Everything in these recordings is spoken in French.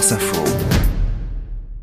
France Info.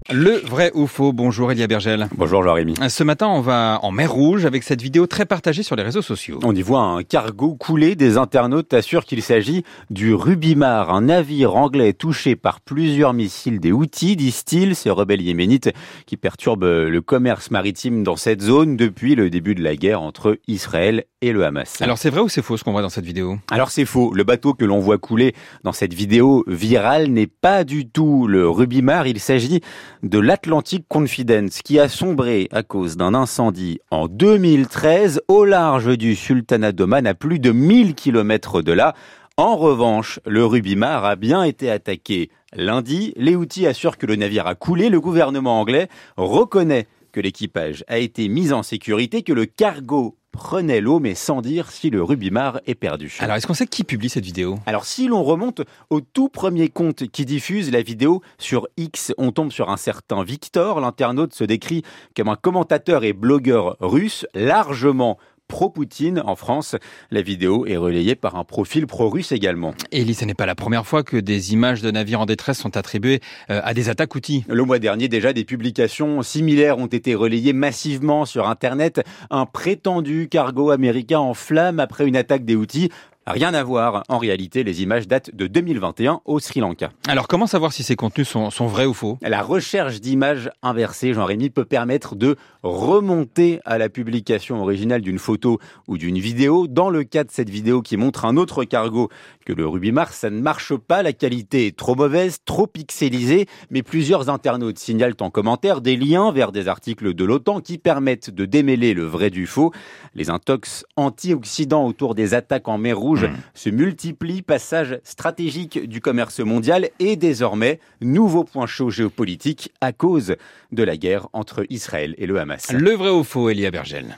Le vrai ou faux Bonjour Elia Bergel. Bonjour Jean-Rémy. Ce matin, on va en mer Rouge avec cette vidéo très partagée sur les réseaux sociaux. On y voit un cargo coulé. Des internautes assurent qu'il s'agit du Rubimar, un navire anglais touché par plusieurs missiles des Houthis, disent-ils, ces rebelles yéménites qui perturbent le commerce maritime dans cette zone depuis le début de la guerre entre Israël et le Hamas. Alors c'est vrai ou c'est faux ce qu'on voit dans cette vidéo? Alors c'est faux. Le bateau que l'on voit couler dans cette vidéo virale n'est pas du tout le Rubimar. Il s'agit de l'Atlantic Confidence qui a sombré à cause d'un incendie en 2013 au large du Sultanat d'Oman à plus de 1000 km de là. En revanche, le Rubimar a bien été attaqué lundi. Les outils assurent que le navire a coulé. Le gouvernement anglais reconnaît que l'équipage a été mis en sécurité, que le cargo prenait l'eau, mais sans dire si le Rubimar est perdu. Alors, est-ce qu'on sait qui publie cette vidéo? Alors, si l'on remonte au tout premier compte qui diffuse la vidéo sur X, on tombe sur un certain Victor. L'internaute se décrit comme un commentateur et blogueur russe largement pro-Poutine en France. La vidéo est relayée par un profil pro-russe également. Elie, ce n'est pas la première fois que des images de navires en détresse sont attribuées euh, à des attaques outils. Le mois dernier, déjà, des publications similaires ont été relayées massivement sur Internet. Un prétendu cargo américain en flammes après une attaque des outils Rien à voir. En réalité, les images datent de 2021 au Sri Lanka. Alors, comment savoir si ces contenus sont, sont vrais ou faux? La recherche d'images inversées, Jean-Rémy, peut permettre de remonter à la publication originale d'une photo ou d'une vidéo. Dans le cas de cette vidéo qui montre un autre cargo que le Rubimar, ça ne marche pas. La qualité est trop mauvaise, trop pixelisée. Mais plusieurs internautes signalent en commentaire des liens vers des articles de l'OTAN qui permettent de démêler le vrai du faux. Les intox antioxydants autour des attaques en mer Rouge se mmh. se multiplient, passage stratégique du commerce mondial et désormais nouveau point chaud géopolitique à cause de la guerre entre Israël et le Hamas. Le vrai ou faux, Elia Bergel?